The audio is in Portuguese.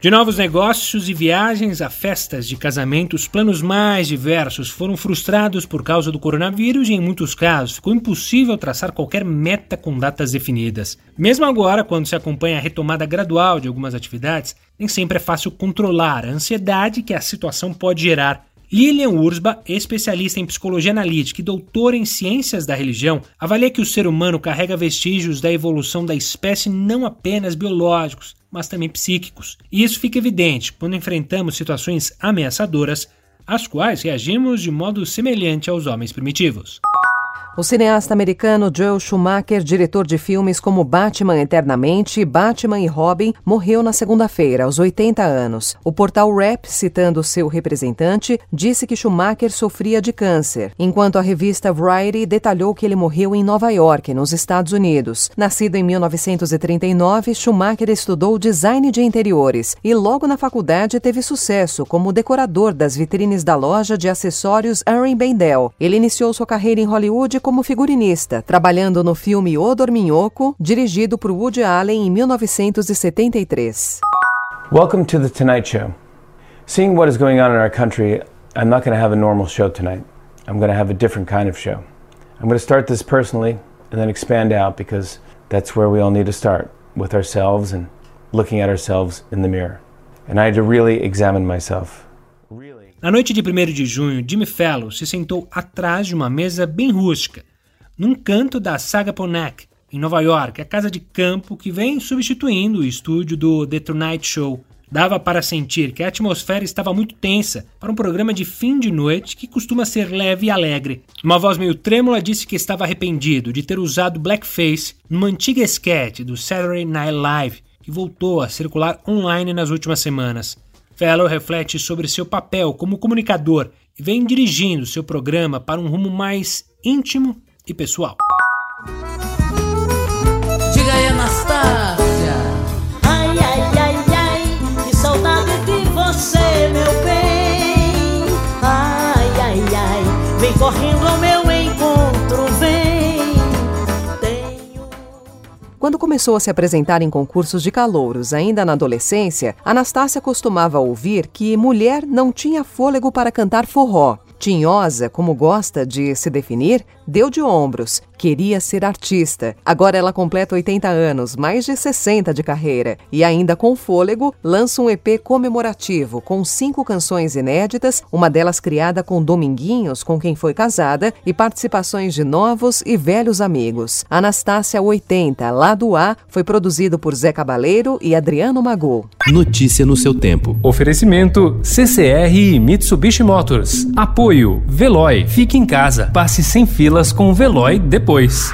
De novos negócios e viagens a festas de casamento, os planos mais diversos foram frustrados por causa do coronavírus e, em muitos casos, ficou impossível traçar qualquer meta com datas definidas. Mesmo agora, quando se acompanha a retomada gradual de algumas atividades, nem sempre é fácil controlar a ansiedade que a situação pode gerar. Lilian Ursba, especialista em psicologia analítica e doutora em ciências da religião, avalia que o ser humano carrega vestígios da evolução da espécie não apenas biológicos, mas também psíquicos. E isso fica evidente quando enfrentamos situações ameaçadoras, às quais reagimos de modo semelhante aos homens primitivos. O cineasta americano Joel Schumacher, diretor de filmes como Batman Eternamente, Batman e Robin, morreu na segunda-feira, aos 80 anos. O portal Rap, citando seu representante, disse que Schumacher sofria de câncer, enquanto a revista Variety detalhou que ele morreu em Nova York, nos Estados Unidos. Nascido em 1939, Schumacher estudou design de interiores e logo na faculdade teve sucesso como decorador das vitrines da loja de acessórios Aaron Bendel. Ele iniciou sua carreira em Hollywood como figurinista, trabalhando no filme O Dorminhoco, dirigido por Woody Allen em 1973. Welcome to the Tonight Show. Seeing what is going on in our country, I'm not going to have a normal show tonight. I'm going to have a different kind of show. I'm going to start this personally and then expand out because that's where we all need to start with ourselves and looking at ourselves in the mirror. And I had to really examine myself. Na noite de 1 de junho, Jimmy Fallon se sentou atrás de uma mesa bem rústica, num canto da Sagaponack, em Nova York, a casa de campo que vem substituindo o estúdio do The Tonight Show. Dava para sentir que a atmosfera estava muito tensa para um programa de fim de noite que costuma ser leve e alegre. Uma voz meio trêmula disse que estava arrependido de ter usado blackface numa antiga sketch do Saturday Night Live que voltou a circular online nas últimas semanas. Fellow reflete sobre seu papel como comunicador e vem dirigindo seu programa para um rumo mais íntimo e pessoal. Diga aí, Anastácia. Ai, ai, ai, ai, que saudade de você, meu bem. Ai, ai, ai, vem correndo ao meu Quando começou a se apresentar em concursos de calouros ainda na adolescência, Anastácia costumava ouvir que mulher não tinha fôlego para cantar forró. Tinhosa, como gosta de se definir, deu de ombros, queria ser artista. Agora ela completa 80 anos, mais de 60 de carreira, e ainda com fôlego, lança um EP comemorativo com cinco canções inéditas, uma delas criada com Dominguinhos, com quem foi casada, e participações de novos e velhos amigos. Anastácia 80, lado A, foi produzido por Zé Cabaleiro e Adriano Magô. Notícia no seu tempo. Oferecimento CCR e Mitsubishi Motors. Apoio Veloy. Fique em casa. Passe sem filas com o Veloy depois depois.